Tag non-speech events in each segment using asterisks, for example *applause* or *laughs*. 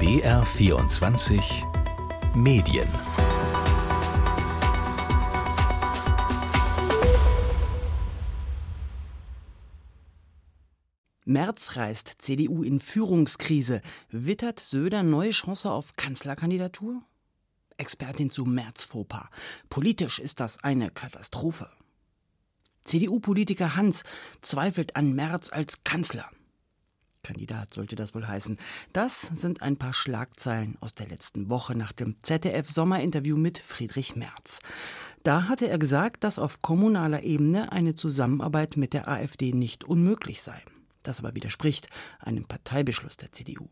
BR24 Medien März reist CDU in Führungskrise. Wittert Söder neue Chance auf Kanzlerkandidatur? Expertin zu März-Fauxpas. Politisch ist das eine Katastrophe. CDU-Politiker Hans zweifelt an Merz als Kanzler. Kandidat sollte das wohl heißen. Das sind ein paar Schlagzeilen aus der letzten Woche nach dem ZDF-Sommerinterview mit Friedrich Merz. Da hatte er gesagt, dass auf kommunaler Ebene eine Zusammenarbeit mit der AfD nicht unmöglich sei. Das aber widerspricht einem Parteibeschluss der CDU.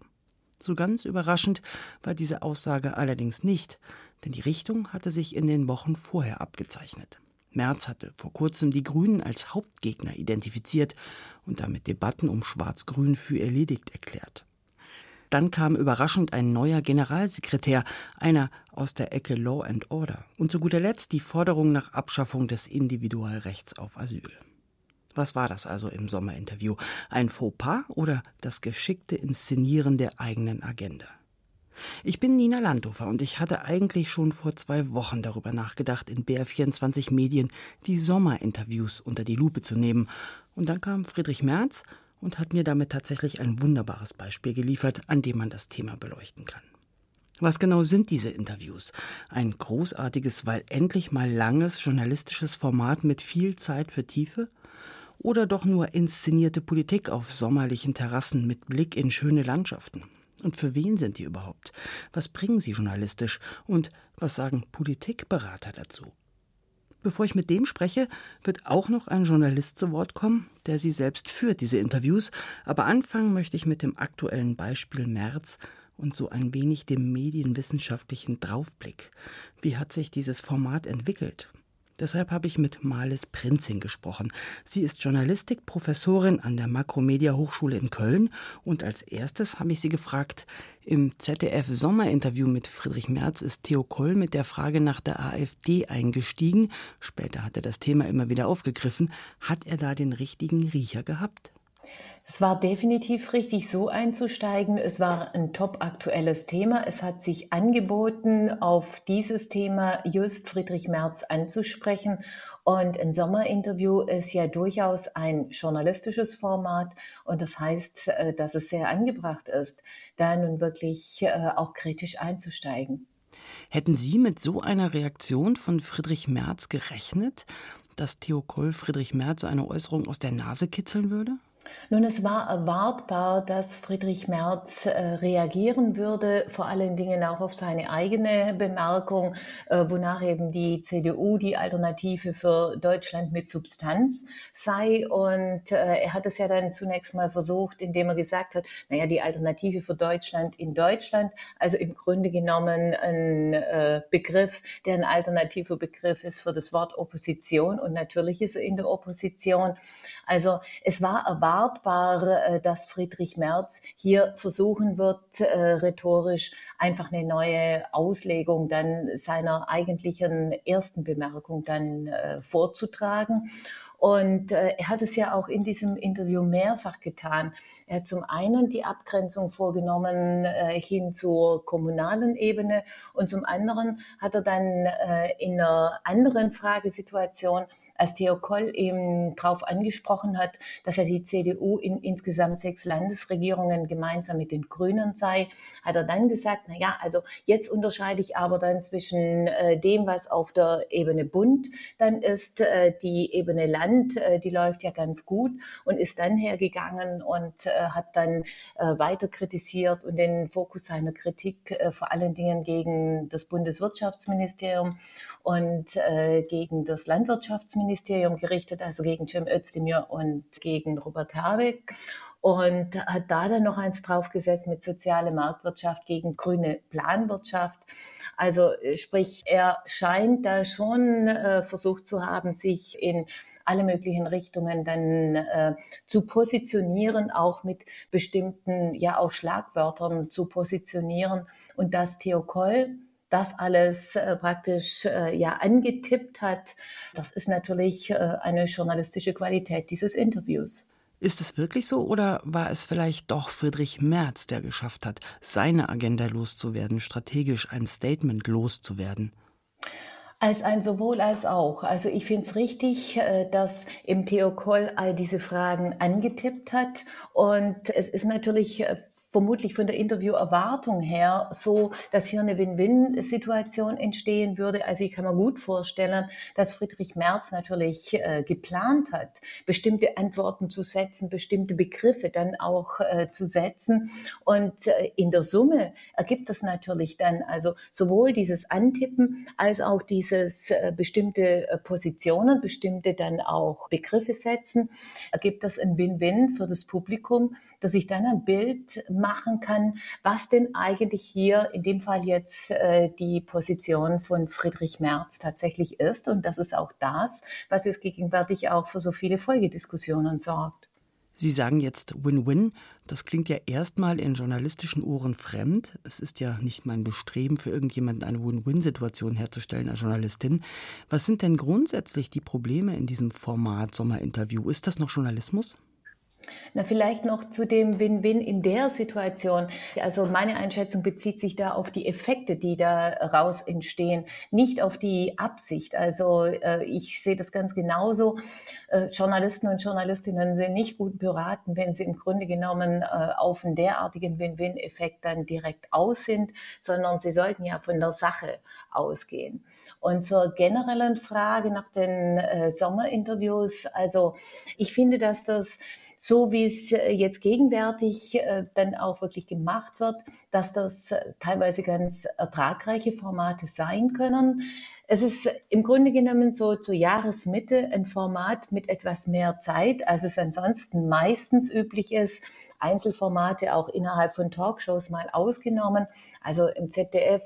So ganz überraschend war diese Aussage allerdings nicht, denn die Richtung hatte sich in den Wochen vorher abgezeichnet. Merz hatte vor kurzem die Grünen als Hauptgegner identifiziert und damit Debatten um Schwarz-Grün für erledigt erklärt. Dann kam überraschend ein neuer Generalsekretär, einer aus der Ecke Law and Order. Und zu guter Letzt die Forderung nach Abschaffung des Individualrechts auf Asyl. Was war das also im Sommerinterview? Ein Fauxpas oder das geschickte Inszenieren der eigenen Agenda? Ich bin Nina Landhofer und ich hatte eigentlich schon vor zwei Wochen darüber nachgedacht, in BR24 Medien die Sommerinterviews unter die Lupe zu nehmen. Und dann kam Friedrich Merz und hat mir damit tatsächlich ein wunderbares Beispiel geliefert, an dem man das Thema beleuchten kann. Was genau sind diese Interviews? Ein großartiges, weil endlich mal langes journalistisches Format mit viel Zeit für Tiefe? oder doch nur inszenierte Politik auf sommerlichen Terrassen mit Blick in schöne Landschaften? Und für wen sind die überhaupt? Was bringen sie journalistisch? Und was sagen Politikberater dazu? Bevor ich mit dem spreche, wird auch noch ein Journalist zu Wort kommen, der sie selbst führt, diese Interviews. Aber anfangen möchte ich mit dem aktuellen Beispiel März und so ein wenig dem medienwissenschaftlichen Draufblick. Wie hat sich dieses Format entwickelt? Deshalb habe ich mit Marlis Prinzing gesprochen. Sie ist Journalistikprofessorin an der Makromedia Hochschule in Köln und als erstes habe ich sie gefragt, im ZDF Sommerinterview mit Friedrich Merz ist Theo Koll mit der Frage nach der AfD eingestiegen. Später hat er das Thema immer wieder aufgegriffen. Hat er da den richtigen Riecher gehabt? Es war definitiv richtig, so einzusteigen. Es war ein top aktuelles Thema. Es hat sich angeboten, auf dieses Thema just Friedrich Merz anzusprechen. Und ein Sommerinterview ist ja durchaus ein journalistisches Format. Und das heißt, äh, dass es sehr angebracht ist, da nun wirklich äh, auch kritisch einzusteigen. Hätten Sie mit so einer Reaktion von Friedrich Merz gerechnet, dass Theo Koll Friedrich Merz so eine Äußerung aus der Nase kitzeln würde? Nun, es war erwartbar, dass Friedrich Merz äh, reagieren würde, vor allen Dingen auch auf seine eigene Bemerkung, äh, wonach eben die CDU die Alternative für Deutschland mit Substanz sei. Und äh, er hat es ja dann zunächst mal versucht, indem er gesagt hat, naja, die Alternative für Deutschland in Deutschland, also im Grunde genommen ein äh, Begriff, der ein alternativer Begriff ist für das Wort Opposition. Und natürlich ist er in der Opposition. Also es war erwartbar, erwartbar, äh, dass Friedrich Merz hier versuchen wird, äh, rhetorisch einfach eine neue Auslegung dann seiner eigentlichen ersten Bemerkung dann äh, vorzutragen. Und er hat es ja auch in diesem Interview mehrfach getan. Er hat zum einen die Abgrenzung vorgenommen hin zur kommunalen Ebene und zum anderen hat er dann in einer anderen Fragesituation als Theo Koll eben darauf angesprochen hat, dass er die CDU in insgesamt sechs Landesregierungen gemeinsam mit den Grünen sei, hat er dann gesagt, na ja, also jetzt unterscheide ich aber dann zwischen äh, dem, was auf der Ebene Bund dann ist, äh, die Ebene Land, äh, die läuft ja ganz gut und ist dann hergegangen und äh, hat dann äh, weiter kritisiert und den Fokus seiner Kritik äh, vor allen Dingen gegen das Bundeswirtschaftsministerium und gegen das Landwirtschaftsministerium gerichtet, also gegen Cem Özdemir und gegen Robert Habeck und hat da dann noch eins draufgesetzt mit soziale Marktwirtschaft gegen grüne Planwirtschaft. Also sprich, er scheint da schon äh, versucht zu haben, sich in alle möglichen Richtungen dann äh, zu positionieren, auch mit bestimmten, ja auch Schlagwörtern zu positionieren. Und das Theo Koll das alles äh, praktisch äh, ja angetippt hat. Das ist natürlich äh, eine journalistische Qualität dieses Interviews. Ist es wirklich so oder war es vielleicht doch Friedrich Merz, der geschafft hat, seine Agenda loszuwerden, strategisch ein Statement loszuwerden? Als ein sowohl als auch. Also ich finde es richtig, äh, dass im Theo Koll all diese Fragen angetippt hat. Und es ist natürlich äh, vermutlich von der Interviewerwartung her so, dass hier eine Win-Win-Situation entstehen würde. Also ich kann mir gut vorstellen, dass Friedrich Merz natürlich äh, geplant hat, bestimmte Antworten zu setzen, bestimmte Begriffe dann auch zu setzen. Und in der Summe ergibt das natürlich dann also sowohl dieses Antippen als auch dieses dieses äh, bestimmte äh, Positionen, bestimmte dann auch Begriffe setzen, ergibt das ein Win-Win für das Publikum, dass ich dann ein Bild machen kann, was denn eigentlich hier in dem Fall jetzt äh, die Position von Friedrich Merz tatsächlich ist. Und das ist auch das, was jetzt gegenwärtig auch für so viele Folgediskussionen sorgt. Sie sagen jetzt Win-Win. Das klingt ja erstmal in journalistischen Ohren fremd. Es ist ja nicht mein Bestreben, für irgendjemanden eine Win-Win-Situation herzustellen als Journalistin. Was sind denn grundsätzlich die Probleme in diesem Format Sommerinterview? Ist das noch Journalismus? Na, vielleicht noch zu dem Win-Win in der Situation. Also meine Einschätzung bezieht sich da auf die Effekte, die da raus entstehen, nicht auf die Absicht. Also äh, ich sehe das ganz genauso. Äh, Journalisten und Journalistinnen sind nicht gut beraten, wenn sie im Grunde genommen äh, auf einen derartigen Win-Win-Effekt dann direkt aus sind, sondern sie sollten ja von der Sache ausgehen. Und zur generellen Frage nach den äh, Sommerinterviews, also ich finde, dass das so wie es äh, jetzt gegenwärtig äh, dann auch wirklich gemacht wird, dass das äh, teilweise ganz ertragreiche Formate sein können. Es ist im Grunde genommen so zur Jahresmitte ein Format mit etwas mehr Zeit, als es ansonsten meistens üblich ist. Einzelformate auch innerhalb von Talkshows mal ausgenommen. Also im ZDF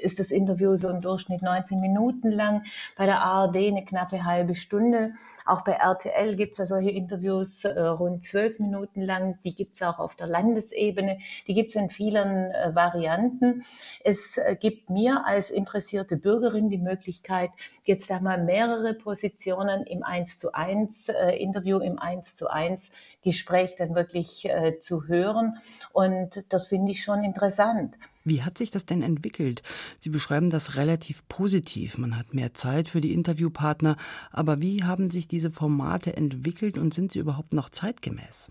ist das Interview so im Durchschnitt 19 Minuten lang, bei der ARD eine knappe halbe Stunde. Auch bei RTL gibt es ja solche Interviews äh, rund zwölf Minuten lang. Die gibt es auch auf der Landesebene. Die gibt es in vielen äh, Varianten. Es äh, gibt mir als interessierte Bürgerin die Möglichkeit, jetzt einmal mehrere Positionen im 1 zu 1 äh, Interview, im 1 zu 1 Gespräch dann wirklich äh, zu hören. Und das finde ich schon interessant. Wie hat sich das denn entwickelt? Sie beschreiben das relativ positiv. Man hat mehr Zeit für die Interviewpartner. Aber wie haben sich diese Formate entwickelt und sind sie überhaupt noch zeitgemäß?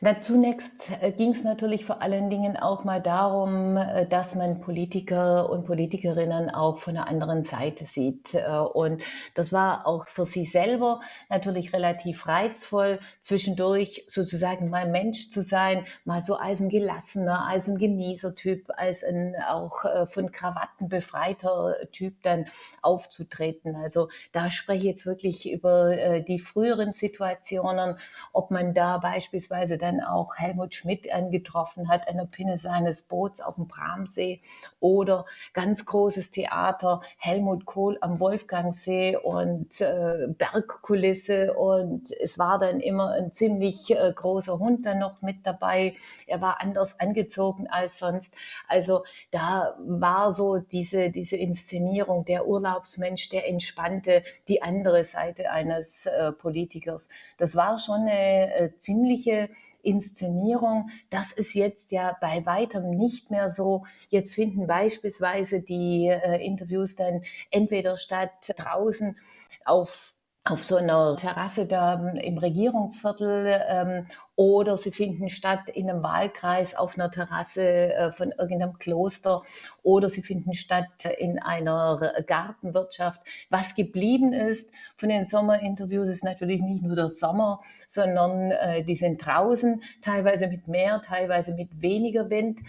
Na, zunächst äh, ging es natürlich vor allen Dingen auch mal darum, äh, dass man Politiker und Politikerinnen auch von einer anderen Seite sieht. Äh, und das war auch für sie selber natürlich relativ reizvoll, zwischendurch sozusagen mal Mensch zu sein, mal so als ein gelassener, als ein Genießer-Typ, als ein auch von Krawatten befreiter Typ dann aufzutreten. Also da spreche ich jetzt wirklich über die früheren Situationen, ob man da beispielsweise dann auch Helmut Schmidt angetroffen hat an der Pinne seines Boots auf dem Bramsee oder ganz großes Theater Helmut Kohl am Wolfgangsee und äh, Bergkulisse und es war dann immer ein ziemlich äh, großer Hund dann noch mit dabei. Er war anders angezogen als sonst. Also da war so diese, diese Inszenierung, der Urlaubsmensch, der entspannte, die andere Seite eines äh, Politikers. Das war schon eine äh, ziemliche Inszenierung. Das ist jetzt ja bei weitem nicht mehr so. Jetzt finden beispielsweise die äh, Interviews dann entweder statt draußen auf auf so einer Terrasse da im Regierungsviertel ähm, oder sie finden statt in einem Wahlkreis auf einer Terrasse äh, von irgendeinem Kloster oder sie finden statt in einer Gartenwirtschaft. Was geblieben ist von den Sommerinterviews ist natürlich nicht nur der Sommer, sondern äh, die sind draußen, teilweise mit mehr, teilweise mit weniger Wind.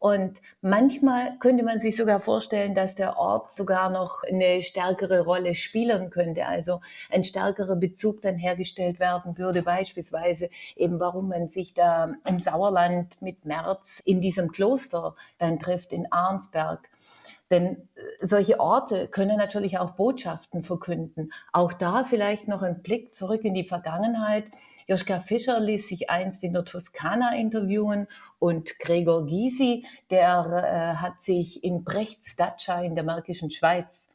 Und manchmal könnte man sich sogar vorstellen, dass der Ort sogar noch eine stärkere Rolle spielen könnte. Also ein stärkerer Bezug dann hergestellt werden würde, beispielsweise eben, warum man sich da im Sauerland mit März in diesem Kloster dann trifft, in Arnsberg. Denn äh, solche Orte können natürlich auch Botschaften verkünden. Auch da vielleicht noch ein Blick zurück in die Vergangenheit. Joschka Fischer ließ sich einst in der Toskana interviewen und Gregor Gysi, der äh, hat sich in Brechts Dacia in der Märkischen Schweiz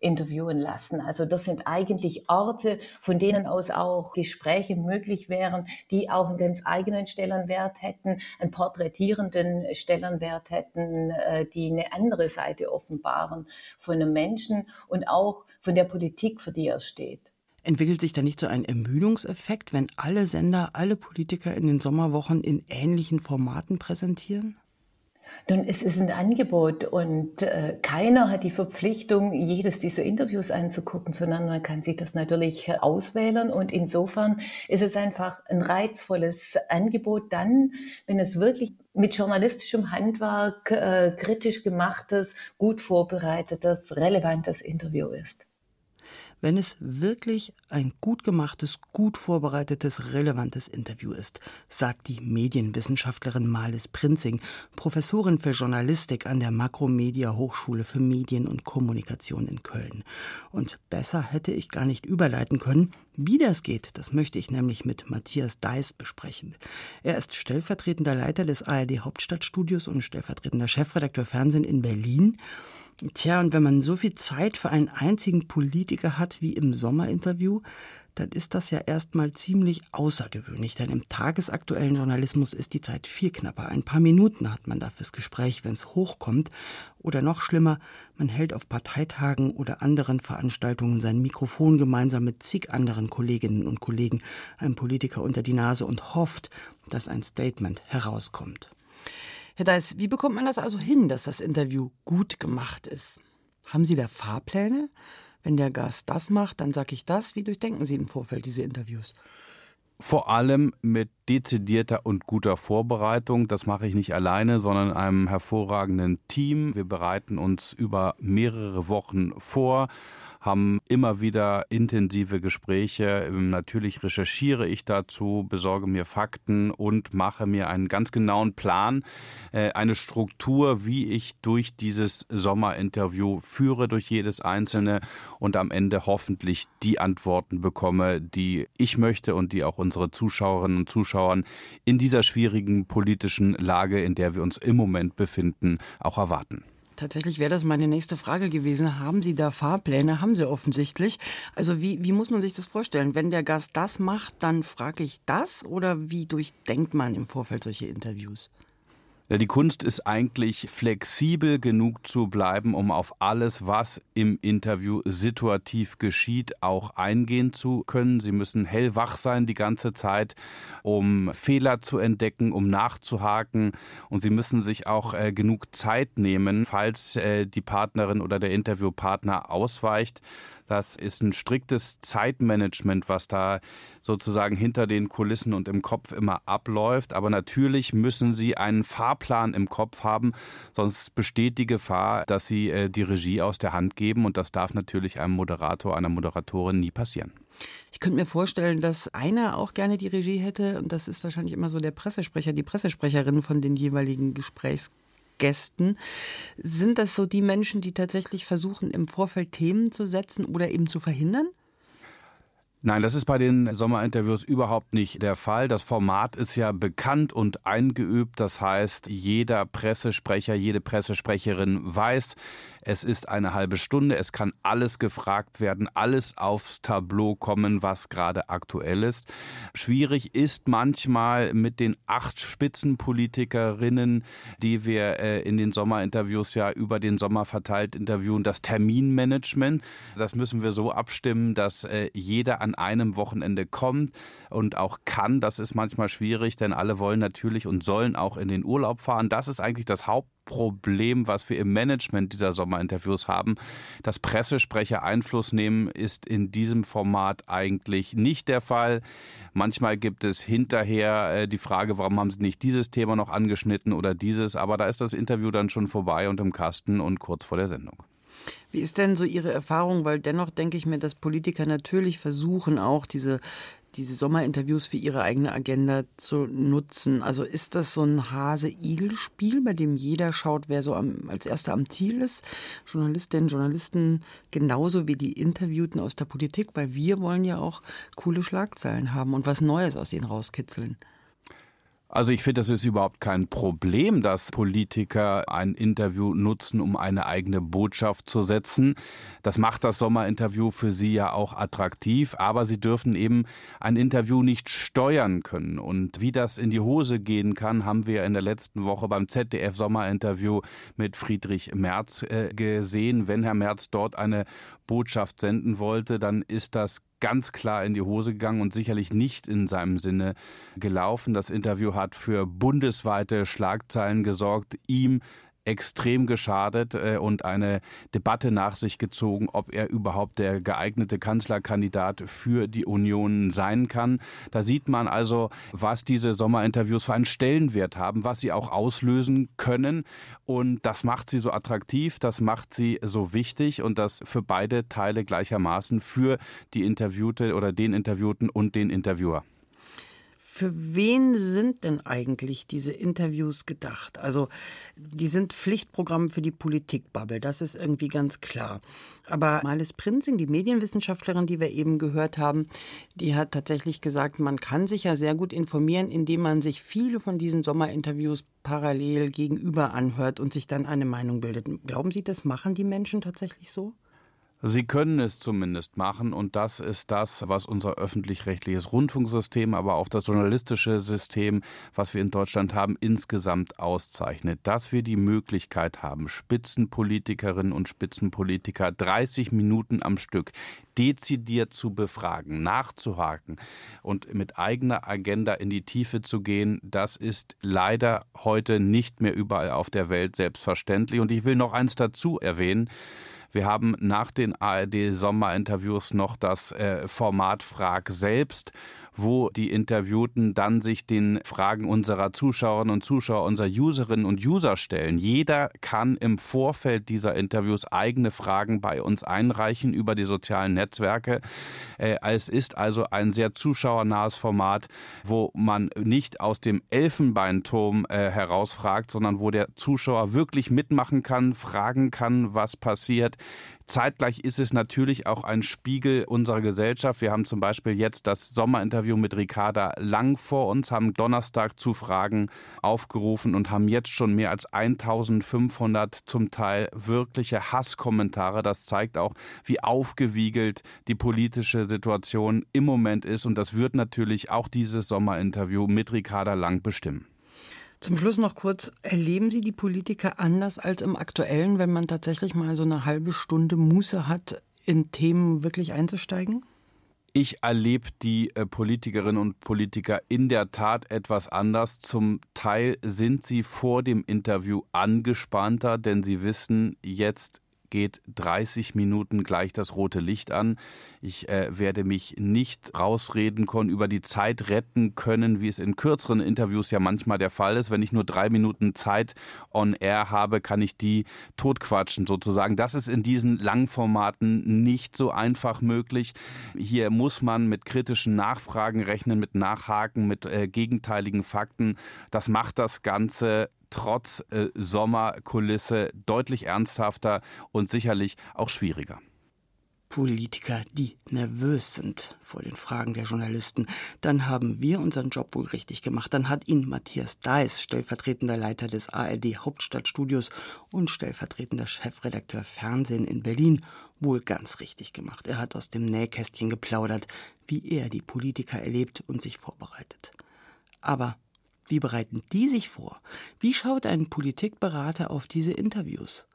interviewen lassen. Also das sind eigentlich Orte, von denen aus auch Gespräche möglich wären, die auch einen ganz eigenen Stellenwert hätten, einen porträtierenden Stellenwert hätten, äh, die eine andere Seite offenbaren von einem Menschen und auch von der Politik, für die er steht. Entwickelt sich da nicht so ein Ermüdungseffekt, wenn alle Sender, alle Politiker in den Sommerwochen in ähnlichen Formaten präsentieren? Nun, es ist ein Angebot und äh, keiner hat die Verpflichtung, jedes dieser Interviews anzugucken, sondern man kann sich das natürlich auswählen und insofern ist es einfach ein reizvolles Angebot dann, wenn es wirklich mit journalistischem Handwerk äh, kritisch gemachtes, gut vorbereitetes, relevantes Interview ist wenn es wirklich ein gut gemachtes, gut vorbereitetes, relevantes Interview ist, sagt die Medienwissenschaftlerin Marlis Prinzing, Professorin für Journalistik an der Makromedia Hochschule für Medien und Kommunikation in Köln. Und besser hätte ich gar nicht überleiten können. Wie das geht, das möchte ich nämlich mit Matthias Deis besprechen. Er ist stellvertretender Leiter des ARD Hauptstadtstudios und stellvertretender Chefredakteur Fernsehen in Berlin. Tja, und wenn man so viel Zeit für einen einzigen Politiker hat wie im Sommerinterview, dann ist das ja erstmal ziemlich außergewöhnlich, denn im tagesaktuellen Journalismus ist die Zeit viel knapper. Ein paar Minuten hat man da fürs Gespräch, wenn es hochkommt. Oder noch schlimmer, man hält auf Parteitagen oder anderen Veranstaltungen sein Mikrofon gemeinsam mit zig anderen Kolleginnen und Kollegen, einem Politiker unter die Nase und hofft, dass ein Statement herauskommt. Herr Deis, wie bekommt man das also hin, dass das Interview gut gemacht ist? Haben Sie da Fahrpläne? Wenn der Gast das macht, dann sage ich das. Wie durchdenken Sie im Vorfeld diese Interviews? Vor allem mit dezidierter und guter Vorbereitung. Das mache ich nicht alleine, sondern einem hervorragenden Team. Wir bereiten uns über mehrere Wochen vor haben immer wieder intensive Gespräche. Natürlich recherchiere ich dazu, besorge mir Fakten und mache mir einen ganz genauen Plan, äh, eine Struktur, wie ich durch dieses Sommerinterview führe, durch jedes einzelne und am Ende hoffentlich die Antworten bekomme, die ich möchte und die auch unsere Zuschauerinnen und Zuschauer in dieser schwierigen politischen Lage, in der wir uns im Moment befinden, auch erwarten. Tatsächlich wäre das meine nächste Frage gewesen. Haben Sie da Fahrpläne? Haben Sie offensichtlich. Also wie, wie muss man sich das vorstellen? Wenn der Gast das macht, dann frage ich das? Oder wie durchdenkt man im Vorfeld solche Interviews? Die Kunst ist eigentlich flexibel genug zu bleiben, um auf alles, was im Interview situativ geschieht, auch eingehen zu können. Sie müssen hellwach sein die ganze Zeit, um Fehler zu entdecken, um nachzuhaken. Und Sie müssen sich auch äh, genug Zeit nehmen, falls äh, die Partnerin oder der Interviewpartner ausweicht das ist ein striktes Zeitmanagement, was da sozusagen hinter den Kulissen und im Kopf immer abläuft. Aber natürlich müssen Sie einen Fahrplan im Kopf haben, sonst besteht die Gefahr, dass Sie äh, die Regie aus der Hand geben. Und das darf natürlich einem Moderator, einer Moderatorin nie passieren. Ich könnte mir vorstellen, dass einer auch gerne die Regie hätte, und das ist wahrscheinlich immer so der Pressesprecher, die Pressesprecherin von den jeweiligen Gesprächs Gästen. Sind das so die Menschen, die tatsächlich versuchen, im Vorfeld Themen zu setzen oder eben zu verhindern? Nein, das ist bei den Sommerinterviews überhaupt nicht der Fall. Das Format ist ja bekannt und eingeübt. Das heißt, jeder Pressesprecher, jede Pressesprecherin weiß, es ist eine halbe Stunde, es kann alles gefragt werden, alles aufs Tableau kommen, was gerade aktuell ist. Schwierig ist manchmal mit den acht Spitzenpolitikerinnen, die wir äh, in den Sommerinterviews ja über den Sommer verteilt interviewen, das Terminmanagement. Das müssen wir so abstimmen, dass äh, jeder an einem Wochenende kommt und auch kann. Das ist manchmal schwierig, denn alle wollen natürlich und sollen auch in den Urlaub fahren. Das ist eigentlich das Hauptproblem, was wir im Management dieser Sommerinterviews haben. Dass Pressesprecher Einfluss nehmen, ist in diesem Format eigentlich nicht der Fall. Manchmal gibt es hinterher äh, die Frage, warum haben Sie nicht dieses Thema noch angeschnitten oder dieses, aber da ist das Interview dann schon vorbei und im Kasten und kurz vor der Sendung. Wie ist denn so Ihre Erfahrung? Weil dennoch denke ich mir, dass Politiker natürlich versuchen, auch diese, diese Sommerinterviews für ihre eigene Agenda zu nutzen. Also ist das so ein Hase-Igel-Spiel, bei dem jeder schaut, wer so am, als erster am Ziel ist? Journalistinnen, Journalisten genauso wie die Interviewten aus der Politik, weil wir wollen ja auch coole Schlagzeilen haben und was Neues aus ihnen rauskitzeln. Also ich finde, das ist überhaupt kein Problem, dass Politiker ein Interview nutzen, um eine eigene Botschaft zu setzen. Das macht das Sommerinterview für sie ja auch attraktiv, aber sie dürfen eben ein Interview nicht steuern können. Und wie das in die Hose gehen kann, haben wir in der letzten Woche beim ZDF Sommerinterview mit Friedrich Merz äh, gesehen. Wenn Herr Merz dort eine Botschaft senden wollte, dann ist das ganz klar in die Hose gegangen und sicherlich nicht in seinem Sinne gelaufen. Das Interview hat für bundesweite Schlagzeilen gesorgt. Ihm extrem geschadet äh, und eine Debatte nach sich gezogen, ob er überhaupt der geeignete Kanzlerkandidat für die Union sein kann. Da sieht man also, was diese Sommerinterviews für einen Stellenwert haben, was sie auch auslösen können. Und das macht sie so attraktiv, das macht sie so wichtig und das für beide Teile gleichermaßen für die Interviewte oder den Interviewten und den Interviewer. Für wen sind denn eigentlich diese Interviews gedacht? Also, die sind Pflichtprogramm für die Politikbubble, das ist irgendwie ganz klar. Aber Malis Prinzing, die Medienwissenschaftlerin, die wir eben gehört haben, die hat tatsächlich gesagt, man kann sich ja sehr gut informieren, indem man sich viele von diesen Sommerinterviews parallel gegenüber anhört und sich dann eine Meinung bildet. Glauben Sie, das machen die Menschen tatsächlich so? Sie können es zumindest machen und das ist das, was unser öffentlich-rechtliches Rundfunksystem, aber auch das journalistische System, was wir in Deutschland haben, insgesamt auszeichnet. Dass wir die Möglichkeit haben, Spitzenpolitikerinnen und Spitzenpolitiker 30 Minuten am Stück dezidiert zu befragen, nachzuhaken und mit eigener Agenda in die Tiefe zu gehen, das ist leider heute nicht mehr überall auf der Welt selbstverständlich. Und ich will noch eins dazu erwähnen. Wir haben nach den ARD-Sommerinterviews noch das äh, Format Frag selbst wo die Interviewten dann sich den Fragen unserer Zuschauerinnen und Zuschauer, unserer Userinnen und User stellen. Jeder kann im Vorfeld dieser Interviews eigene Fragen bei uns einreichen über die sozialen Netzwerke. Äh, es ist also ein sehr zuschauernahes Format, wo man nicht aus dem Elfenbeinturm äh, herausfragt, sondern wo der Zuschauer wirklich mitmachen kann, fragen kann, was passiert, Zeitgleich ist es natürlich auch ein Spiegel unserer Gesellschaft. Wir haben zum Beispiel jetzt das Sommerinterview mit Ricarda Lang vor uns, haben Donnerstag zu Fragen aufgerufen und haben jetzt schon mehr als 1500 zum Teil wirkliche Hasskommentare. Das zeigt auch, wie aufgewiegelt die politische Situation im Moment ist. Und das wird natürlich auch dieses Sommerinterview mit Ricarda Lang bestimmen. Zum Schluss noch kurz, erleben Sie die Politiker anders als im aktuellen, wenn man tatsächlich mal so eine halbe Stunde Muße hat, in Themen wirklich einzusteigen? Ich erlebe die äh, Politikerinnen und Politiker in der Tat etwas anders. Zum Teil sind sie vor dem Interview angespannter, denn sie wissen, jetzt geht 30 Minuten gleich das rote Licht an. Ich äh, werde mich nicht rausreden können, über die Zeit retten können, wie es in kürzeren Interviews ja manchmal der Fall ist. Wenn ich nur drei Minuten Zeit on air habe, kann ich die totquatschen sozusagen. Das ist in diesen Langformaten nicht so einfach möglich. Hier muss man mit kritischen Nachfragen rechnen, mit Nachhaken, mit äh, gegenteiligen Fakten. Das macht das Ganze trotz äh, Sommerkulisse deutlich ernsthafter und sicherlich auch schwieriger. Politiker, die nervös sind vor den Fragen der Journalisten, dann haben wir unseren Job wohl richtig gemacht. Dann hat ihn Matthias Deis, stellvertretender Leiter des ARD Hauptstadtstudios und stellvertretender Chefredakteur Fernsehen in Berlin, wohl ganz richtig gemacht. Er hat aus dem Nähkästchen geplaudert, wie er die Politiker erlebt und sich vorbereitet. Aber wie bereiten die sich vor? Wie schaut ein Politikberater auf diese Interviews?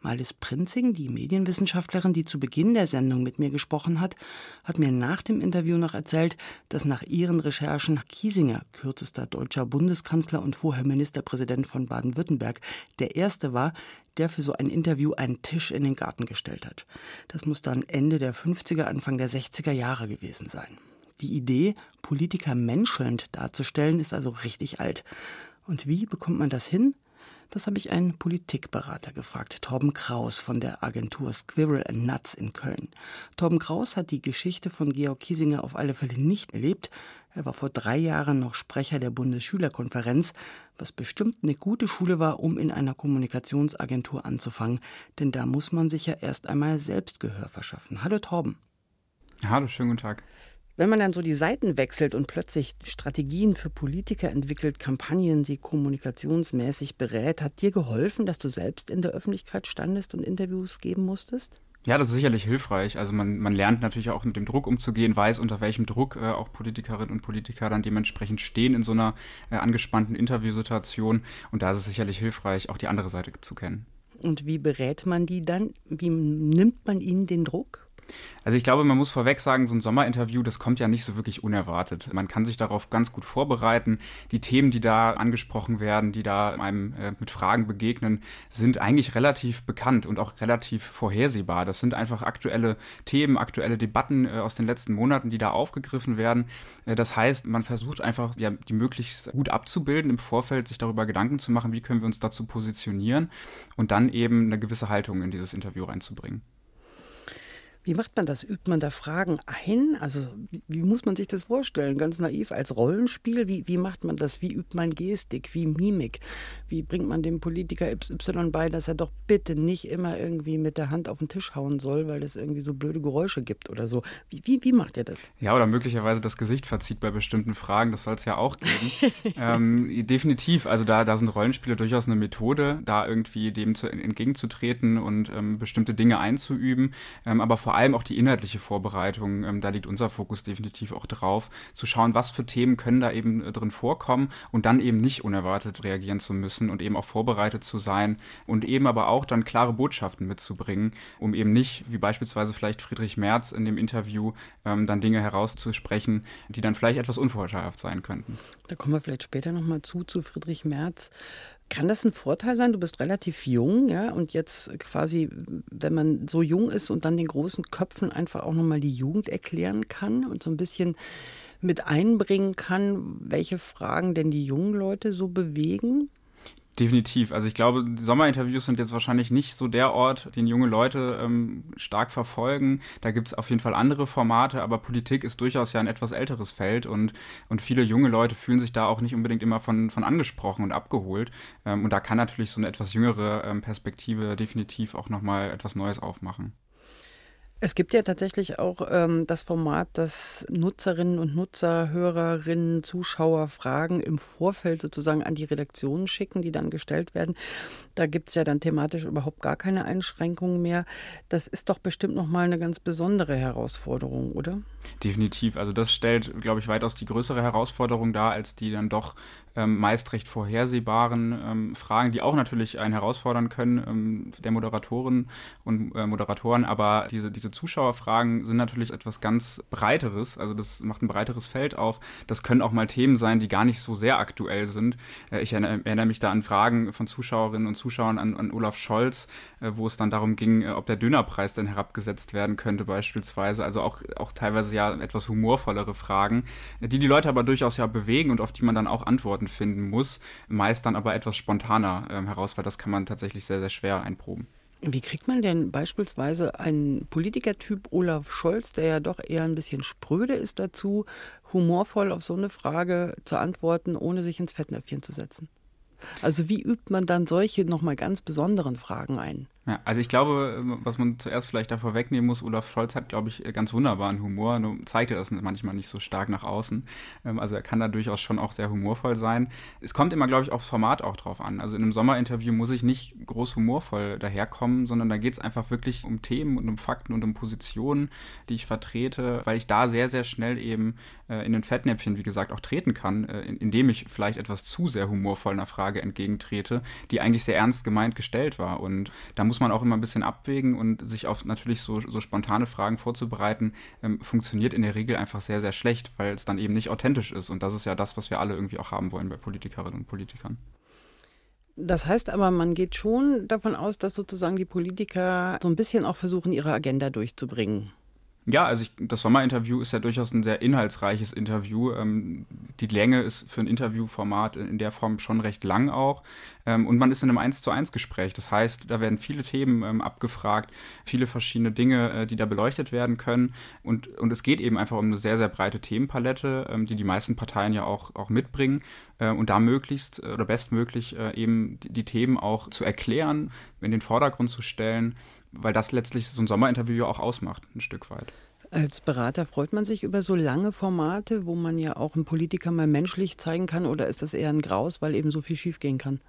Malis Prinzing, die Medienwissenschaftlerin, die zu Beginn der Sendung mit mir gesprochen hat, hat mir nach dem Interview noch erzählt, dass nach ihren Recherchen Kiesinger, kürzester deutscher Bundeskanzler und vorher Ministerpräsident von Baden-Württemberg, der erste war, der für so ein Interview einen Tisch in den Garten gestellt hat. Das muss dann Ende der 50er, Anfang der 60er Jahre gewesen sein. Die Idee, Politiker menschelnd darzustellen, ist also richtig alt. Und wie bekommt man das hin? Das habe ich einen Politikberater gefragt, Torben Kraus von der Agentur Squirrel and Nuts in Köln. Torben Kraus hat die Geschichte von Georg Kiesinger auf alle Fälle nicht erlebt. Er war vor drei Jahren noch Sprecher der Bundesschülerkonferenz, was bestimmt eine gute Schule war, um in einer Kommunikationsagentur anzufangen, denn da muss man sich ja erst einmal selbst Gehör verschaffen. Hallo Torben. Hallo, schönen guten Tag. Wenn man dann so die Seiten wechselt und plötzlich Strategien für Politiker entwickelt, Kampagnen sie kommunikationsmäßig berät, hat dir geholfen, dass du selbst in der Öffentlichkeit standest und Interviews geben musstest? Ja, das ist sicherlich hilfreich. Also man, man lernt natürlich auch mit dem Druck umzugehen, weiß, unter welchem Druck äh, auch Politikerinnen und Politiker dann dementsprechend stehen in so einer äh, angespannten Interviewsituation. Und da ist es sicherlich hilfreich, auch die andere Seite zu kennen. Und wie berät man die dann? Wie nimmt man ihnen den Druck? Also ich glaube, man muss vorweg sagen, so ein Sommerinterview, das kommt ja nicht so wirklich unerwartet. Man kann sich darauf ganz gut vorbereiten. Die Themen, die da angesprochen werden, die da einem äh, mit Fragen begegnen, sind eigentlich relativ bekannt und auch relativ vorhersehbar. Das sind einfach aktuelle Themen, aktuelle Debatten äh, aus den letzten Monaten, die da aufgegriffen werden. Äh, das heißt, man versucht einfach, ja, die möglichst gut abzubilden im Vorfeld, sich darüber Gedanken zu machen, wie können wir uns dazu positionieren und dann eben eine gewisse Haltung in dieses Interview reinzubringen. Wie macht man das? Übt man da Fragen ein? Also wie, muss man sich das vorstellen? Ganz naiv als Rollenspiel? Wie, wie macht man das? Wie übt man Gestik? Wie Mimik? Wie bringt man dem Politiker XY bei, dass er doch bitte nicht immer irgendwie mit der Hand auf den Tisch hauen soll, weil es irgendwie so blöde Geräusche gibt oder so? Wie, wie, wie macht ihr das? Ja, oder möglicherweise das Gesicht verzieht bei bestimmten Fragen. Das soll es ja auch geben. *laughs* ähm, definitiv. Also da, da sind Rollenspiele durchaus eine Methode, da irgendwie dem zu, entgegenzutreten und ähm, bestimmte Dinge einzuüben. Ähm, aber vor allem auch die inhaltliche Vorbereitung, ähm, da liegt unser Fokus definitiv auch drauf, zu schauen, was für Themen können da eben äh, drin vorkommen und dann eben nicht unerwartet reagieren zu müssen und eben auch vorbereitet zu sein und eben aber auch dann klare Botschaften mitzubringen, um eben nicht, wie beispielsweise vielleicht Friedrich Merz in dem Interview, ähm, dann Dinge herauszusprechen, die dann vielleicht etwas unvorteilhaft sein könnten. Da kommen wir vielleicht später nochmal zu, zu Friedrich Merz. Kann das ein Vorteil sein? Du bist relativ jung, ja, und jetzt quasi, wenn man so jung ist und dann den großen Köpfen einfach auch nochmal die Jugend erklären kann und so ein bisschen mit einbringen kann, welche Fragen denn die jungen Leute so bewegen? Definitiv. Also ich glaube, Sommerinterviews sind jetzt wahrscheinlich nicht so der Ort, den junge Leute ähm, stark verfolgen. Da gibt es auf jeden Fall andere Formate, aber Politik ist durchaus ja ein etwas älteres Feld und, und viele junge Leute fühlen sich da auch nicht unbedingt immer von, von angesprochen und abgeholt. Ähm, und da kann natürlich so eine etwas jüngere ähm, Perspektive definitiv auch nochmal etwas Neues aufmachen. Es gibt ja tatsächlich auch ähm, das Format, dass Nutzerinnen und Nutzer, Hörerinnen, Zuschauer Fragen im Vorfeld sozusagen an die Redaktionen schicken, die dann gestellt werden. Da gibt es ja dann thematisch überhaupt gar keine Einschränkungen mehr. Das ist doch bestimmt nochmal eine ganz besondere Herausforderung, oder? Definitiv. Also das stellt, glaube ich, weitaus die größere Herausforderung dar, als die dann doch ähm, meist recht vorhersehbaren ähm, Fragen, die auch natürlich einen herausfordern können, ähm, der Moderatoren und äh, Moderatoren. Aber diese, diese Zuschauerfragen sind natürlich etwas ganz Breiteres. Also das macht ein breiteres Feld auf. Das können auch mal Themen sein, die gar nicht so sehr aktuell sind. Äh, ich erinnere, mich da an Fragen von Zuschauerinnen und Zuschauern an, an Olaf Scholz, äh, wo es dann darum ging, äh, ob der Dönerpreis denn herabgesetzt werden könnte beispielsweise. Also auch, auch teilweise ja etwas humorvollere Fragen, die die Leute aber durchaus ja bewegen und auf die man dann auch Antworten finden muss, meist dann aber etwas spontaner ähm, heraus, weil das kann man tatsächlich sehr, sehr schwer einproben. Wie kriegt man denn beispielsweise einen Politikertyp Olaf Scholz, der ja doch eher ein bisschen spröde ist dazu, humorvoll auf so eine Frage zu antworten, ohne sich ins Fettnäpfchen zu setzen? Also wie übt man dann solche nochmal ganz besonderen Fragen ein? Ja, also ich glaube, was man zuerst vielleicht davor wegnehmen muss, Olaf Scholz hat, glaube ich, ganz wunderbaren Humor, nur zeigt er das manchmal nicht so stark nach außen. Ähm, also er kann da durchaus schon auch sehr humorvoll sein. Es kommt immer, glaube ich, aufs Format auch drauf an. Also in einem Sommerinterview muss ich nicht groß humorvoll daherkommen, sondern da geht es einfach wirklich um Themen und um Fakten und um Positionen, die ich vertrete, weil ich da sehr, sehr schnell eben äh, in den Fettnäpfchen, wie gesagt, auch treten kann, äh, indem ich vielleicht etwas zu sehr humorvoll einer Frage entgegentrete, die eigentlich sehr ernst gemeint gestellt war. Und da muss muss man auch immer ein bisschen abwägen und sich auf natürlich so, so spontane Fragen vorzubereiten, ähm, funktioniert in der Regel einfach sehr, sehr schlecht, weil es dann eben nicht authentisch ist. Und das ist ja das, was wir alle irgendwie auch haben wollen bei Politikerinnen und Politikern. Das heißt aber, man geht schon davon aus, dass sozusagen die Politiker so ein bisschen auch versuchen, ihre Agenda durchzubringen. Ja, also ich, das Sommerinterview ist ja durchaus ein sehr inhaltsreiches Interview. Ähm, die Länge ist für ein Interviewformat in der Form schon recht lang auch. Ähm, und man ist in einem 1 zu 1 Gespräch. Das heißt, da werden viele Themen ähm, abgefragt, viele verschiedene Dinge, äh, die da beleuchtet werden können. Und, und es geht eben einfach um eine sehr, sehr breite Themenpalette, ähm, die die meisten Parteien ja auch, auch mitbringen. Äh, und da möglichst äh, oder bestmöglich äh, eben die, die Themen auch zu erklären, in den Vordergrund zu stellen weil das letztlich so ein Sommerinterview auch ausmacht, ein Stück weit. Als Berater freut man sich über so lange Formate, wo man ja auch einen Politiker mal menschlich zeigen kann, oder ist das eher ein Graus, weil eben so viel schiefgehen kann?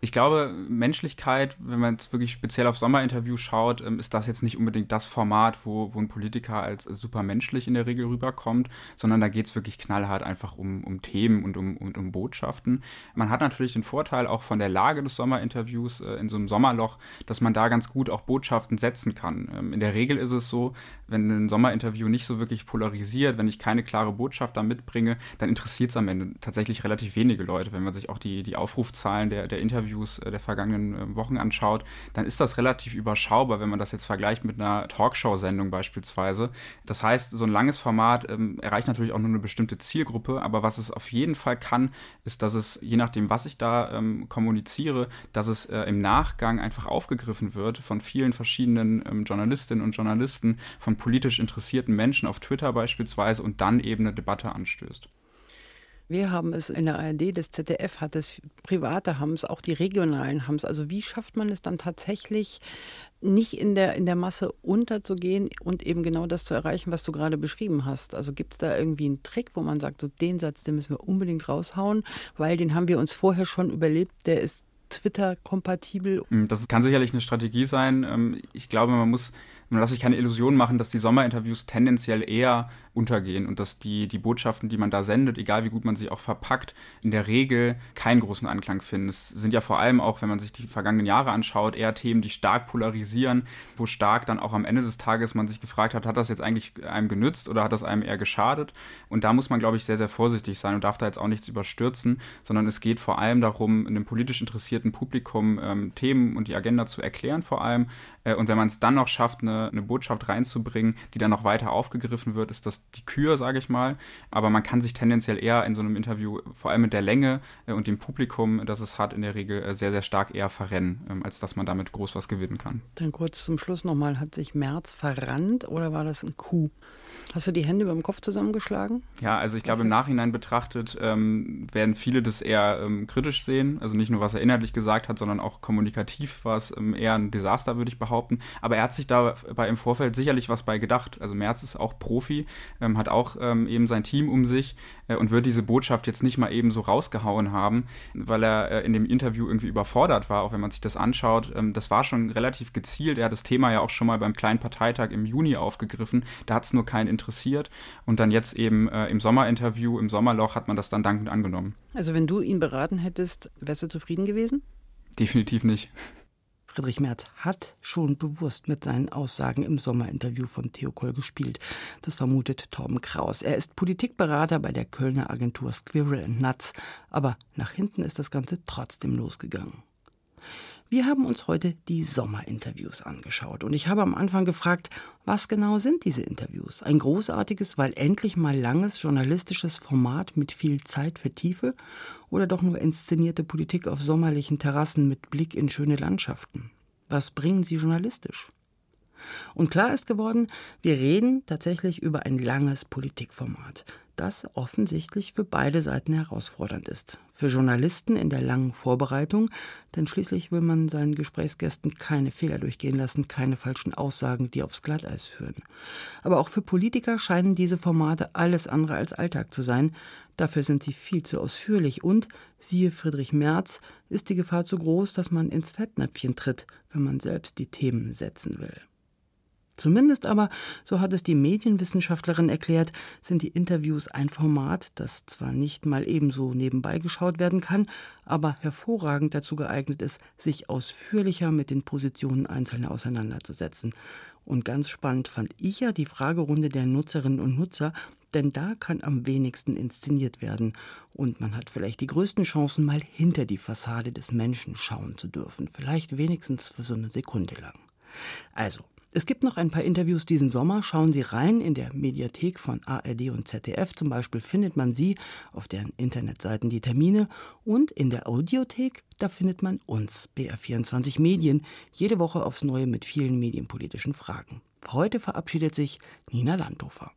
Ich glaube, Menschlichkeit, wenn man jetzt wirklich speziell auf Sommerinterview schaut, ähm, ist das jetzt nicht unbedingt das Format, wo, wo ein Politiker als super menschlich in der Regel rüberkommt, sondern da geht es wirklich knallhart einfach um, um Themen und um, und um Botschaften. Man hat natürlich den Vorteil auch von der Lage des Sommerinterviews äh, in so einem Sommerloch, dass man da ganz gut auch Botschaften setzen kann. Ähm, in der Regel ist es so, wenn ein Sommerinterview nicht so wirklich polarisiert, wenn ich keine klare Botschaft da mitbringe, dann interessiert es am Ende tatsächlich relativ wenige Leute. Wenn man sich auch die, die Aufrufzahlen der, der Interviews äh, der vergangenen äh, Wochen anschaut, dann ist das relativ überschaubar, wenn man das jetzt vergleicht mit einer Talkshow-Sendung beispielsweise. Das heißt, so ein langes Format ähm, erreicht natürlich auch nur eine bestimmte Zielgruppe, aber was es auf jeden Fall kann, ist, dass es, je nachdem, was ich da ähm, kommuniziere, dass es äh, im Nachgang einfach aufgegriffen wird von vielen verschiedenen ähm, Journalistinnen und Journalisten, von politisch interessierten Menschen auf Twitter beispielsweise und dann eben eine Debatte anstößt. Wir haben es in der ARD, das ZDF hat es, Private haben es, auch die regionalen haben es. Also wie schafft man es dann tatsächlich, nicht in der, in der Masse unterzugehen und eben genau das zu erreichen, was du gerade beschrieben hast? Also gibt es da irgendwie einen Trick, wo man sagt, so den Satz, den müssen wir unbedingt raushauen, weil den haben wir uns vorher schon überlebt, der ist Twitter-kompatibel? Das kann sicherlich eine Strategie sein. Ähm, ich glaube, man muss man darf sich keine Illusion machen, dass die Sommerinterviews tendenziell eher untergehen und dass die, die Botschaften, die man da sendet, egal wie gut man sie auch verpackt, in der Regel keinen großen Anklang finden. Es sind ja vor allem auch, wenn man sich die vergangenen Jahre anschaut, eher Themen, die stark polarisieren, wo stark dann auch am Ende des Tages man sich gefragt hat, hat das jetzt eigentlich einem genützt oder hat das einem eher geschadet? Und da muss man, glaube ich, sehr, sehr vorsichtig sein und darf da jetzt auch nichts überstürzen, sondern es geht vor allem darum, einem politisch interessierten Publikum ähm, Themen und die Agenda zu erklären vor allem. Äh, und wenn man es dann noch schafft, eine eine, Botschaft reinzubringen, die dann noch weiter aufgegriffen wird, ist das die Kür, sage ich mal. Aber man kann sich tendenziell eher in so einem Interview, vor allem mit der Länge äh, und dem Publikum, das es hat, in der Regel äh, sehr, sehr stark eher verrennen, ähm, als dass man damit groß was gewinnen kann. Dann kurz zum Schluss nochmal, hat sich Merz verrannt oder war das ein Coup? Hast du die Hände über dem Kopf zusammengeschlagen? Ja, also ich glaube, im Nachhinein betrachtet ähm, werden viele das eher ähm, kritisch sehen. Also nicht nur, was er inhaltlich gesagt hat, sondern auch kommunikativ war es ähm, eher ein Desaster, würde ich behaupten. Aber er hat sich dabei im Vorfeld sicherlich was bei gedacht. Also Merz ist auch Profi, ähm, hat auch ähm, eben sein Team um sich äh, und wird diese Botschaft jetzt nicht mal eben so rausgehauen haben, weil er äh, in dem Interview irgendwie überfordert war, auch wenn man sich das anschaut. Ähm, das war schon relativ gezielt. Er hat das Thema ja auch schon mal beim kleinen Parteitag im Juni aufgegriffen. Da hat es nur keinen interessiert. Und dann jetzt eben äh, im Sommerinterview, im Sommerloch, hat man das dann dankend angenommen. Also wenn du ihn beraten hättest, wärst du zufrieden gewesen? Definitiv nicht. Friedrich Merz hat schon bewusst mit seinen Aussagen im Sommerinterview von Theo Koll gespielt. Das vermutet Torben Kraus. Er ist Politikberater bei der Kölner Agentur Squirrel Nuts. Aber nach hinten ist das Ganze trotzdem losgegangen. Wir haben uns heute die Sommerinterviews angeschaut und ich habe am Anfang gefragt, was genau sind diese Interviews? Ein großartiges, weil endlich mal langes journalistisches Format mit viel Zeit für Tiefe oder doch nur inszenierte Politik auf sommerlichen Terrassen mit Blick in schöne Landschaften? Was bringen sie journalistisch? Und klar ist geworden, wir reden tatsächlich über ein langes Politikformat das offensichtlich für beide Seiten herausfordernd ist. Für Journalisten in der langen Vorbereitung, denn schließlich will man seinen Gesprächsgästen keine Fehler durchgehen lassen, keine falschen Aussagen, die aufs Glatteis führen. Aber auch für Politiker scheinen diese Formate alles andere als Alltag zu sein. Dafür sind sie viel zu ausführlich und, siehe Friedrich Merz, ist die Gefahr zu groß, dass man ins Fettnäpfchen tritt, wenn man selbst die Themen setzen will. Zumindest aber, so hat es die Medienwissenschaftlerin erklärt, sind die Interviews ein Format, das zwar nicht mal ebenso nebenbei geschaut werden kann, aber hervorragend dazu geeignet ist, sich ausführlicher mit den Positionen Einzelner auseinanderzusetzen. Und ganz spannend fand ich ja die Fragerunde der Nutzerinnen und Nutzer, denn da kann am wenigsten inszeniert werden und man hat vielleicht die größten Chancen, mal hinter die Fassade des Menschen schauen zu dürfen, vielleicht wenigstens für so eine Sekunde lang. Also, es gibt noch ein paar Interviews diesen Sommer. Schauen Sie rein in der Mediathek von ARD und ZDF. Zum Beispiel findet man sie auf deren Internetseiten die Termine. Und in der Audiothek, da findet man uns, BR24 Medien, jede Woche aufs Neue mit vielen medienpolitischen Fragen. Heute verabschiedet sich Nina Landhofer.